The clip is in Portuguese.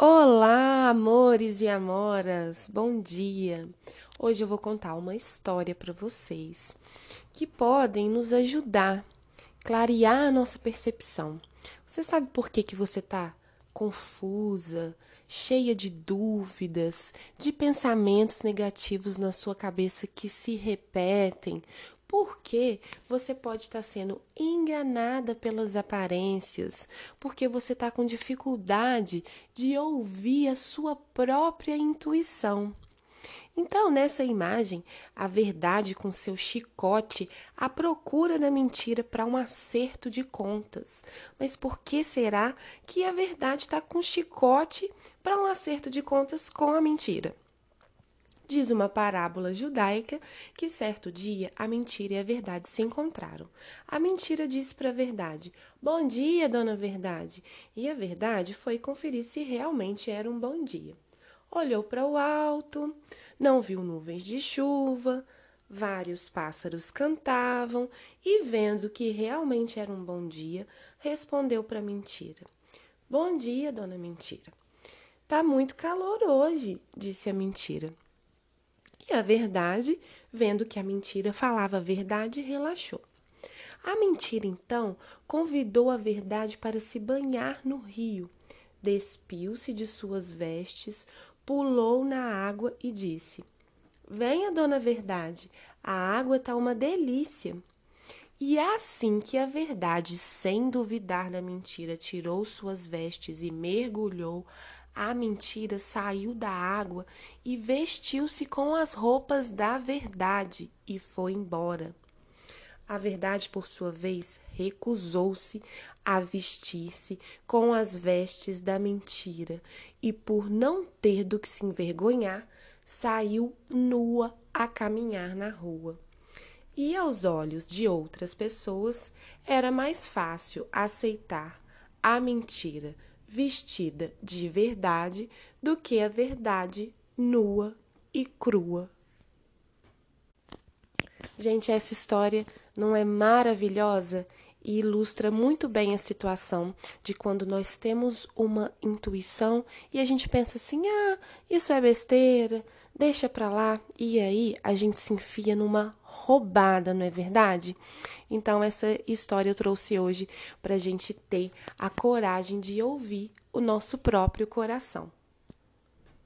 Olá, amores e amoras, bom dia! Hoje eu vou contar uma história para vocês que podem nos ajudar, clarear a nossa percepção. Você sabe por que, que você está confusa, cheia de dúvidas, de pensamentos negativos na sua cabeça que se repetem? Porque você pode estar sendo enganada pelas aparências, porque você está com dificuldade de ouvir a sua própria intuição. Então, nessa imagem, a verdade com seu chicote à procura da mentira para um acerto de contas. Mas por que será que a verdade está com chicote para um acerto de contas com a mentira? Diz uma parábola judaica que certo dia a mentira e a verdade se encontraram. A mentira disse para a verdade: Bom dia, dona Verdade. E a verdade foi conferir se realmente era um bom dia. Olhou para o alto, não viu nuvens de chuva, vários pássaros cantavam e, vendo que realmente era um bom dia, respondeu para a mentira: Bom dia, dona Mentira. Tá muito calor hoje, disse a mentira. E a verdade, vendo que a mentira falava a verdade, relaxou. A mentira, então, convidou a verdade para se banhar no rio. Despiu-se de suas vestes, pulou na água e disse: Venha, dona Verdade, a água está uma delícia. E assim que a verdade, sem duvidar da mentira, tirou suas vestes e mergulhou, a mentira saiu da água e vestiu-se com as roupas da verdade e foi embora. A verdade, por sua vez, recusou-se a vestir-se com as vestes da mentira e, por não ter do que se envergonhar, saiu nua a caminhar na rua. E aos olhos de outras pessoas era mais fácil aceitar a mentira vestida de verdade do que a verdade nua e crua. Gente, essa história não é maravilhosa e ilustra muito bem a situação de quando nós temos uma intuição e a gente pensa assim: ah, isso é besteira, deixa pra lá, e aí a gente se enfia numa roubada, não é verdade? Então, essa história eu trouxe hoje para a gente ter a coragem de ouvir o nosso próprio coração.